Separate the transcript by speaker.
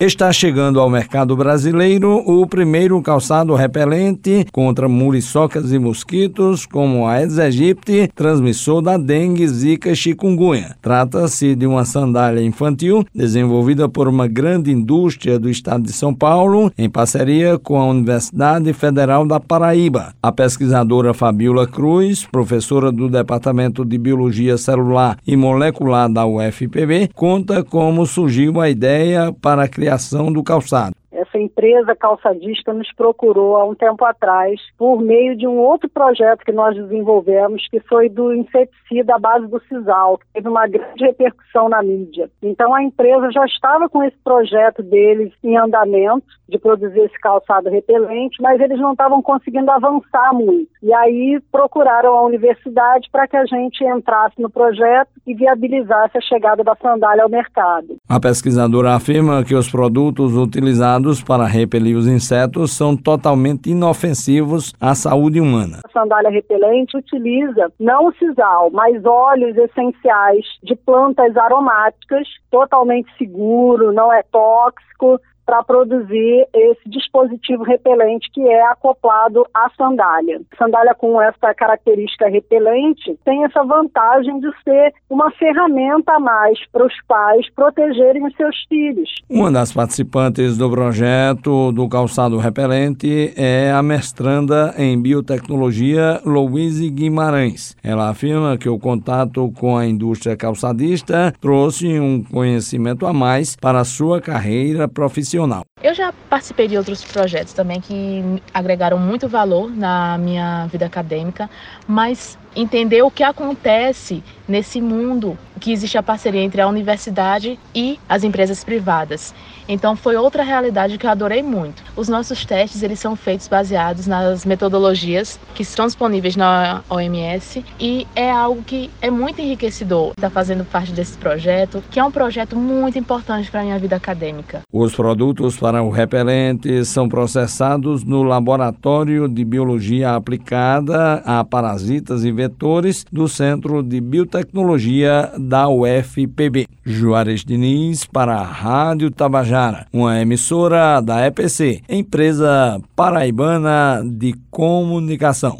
Speaker 1: Está chegando ao mercado brasileiro o primeiro calçado repelente contra muriçocas e mosquitos, como a Aedes aegypti, transmissor da dengue, zika e chikungunya. Trata-se de uma sandália infantil desenvolvida por uma grande indústria do estado de São Paulo, em parceria com a Universidade Federal da Paraíba. A pesquisadora Fabiola Cruz, professora do Departamento de Biologia Celular e Molecular da UFPB, conta como surgiu a ideia para a criação criação do calçado.
Speaker 2: Empresa calçadista nos procurou há um tempo atrás por meio de um outro projeto que nós desenvolvemos, que foi do inseticida à base do sisal, que teve uma grande repercussão na mídia. Então a empresa já estava com esse projeto deles em andamento de produzir esse calçado repelente, mas eles não estavam conseguindo avançar muito. E aí procuraram a universidade para que a gente entrasse no projeto e viabilizasse a chegada da sandália ao mercado.
Speaker 1: A pesquisadora afirma que os produtos utilizados para repelir os insetos são totalmente inofensivos à saúde humana.
Speaker 2: A sandália repelente utiliza não o sisal, mas óleos essenciais de plantas aromáticas, totalmente seguro, não é tóxico, para produzir esse dispositivo repelente que é acoplado à sandália. Sandália com essa característica repelente tem essa vantagem de ser uma ferramenta a mais para os pais protegerem os seus filhos.
Speaker 1: Uma das participantes do projeto do calçado repelente é a mestranda em biotecnologia Louise Guimarães. Ela afirma que o contato com a indústria calçadista trouxe um conhecimento a mais para a sua carreira profissional profissional.
Speaker 3: Eu já participei de outros projetos também que agregaram muito valor na minha vida acadêmica, mas entender o que acontece nesse mundo que existe a parceria entre a universidade e as empresas privadas. Então foi outra realidade que eu adorei muito. Os nossos testes eles são feitos baseados nas metodologias que estão disponíveis na OMS e é algo que é muito enriquecedor estar fazendo parte desse projeto, que é um projeto muito importante para a minha vida acadêmica.
Speaker 1: Os produtos para o repelente são processados no Laboratório de Biologia Aplicada a Parasitas e Vetores do Centro de Biotecnologia da UFPB. Juarez Diniz para a Rádio Tabajara, uma emissora da EPC, empresa paraibana de comunicação.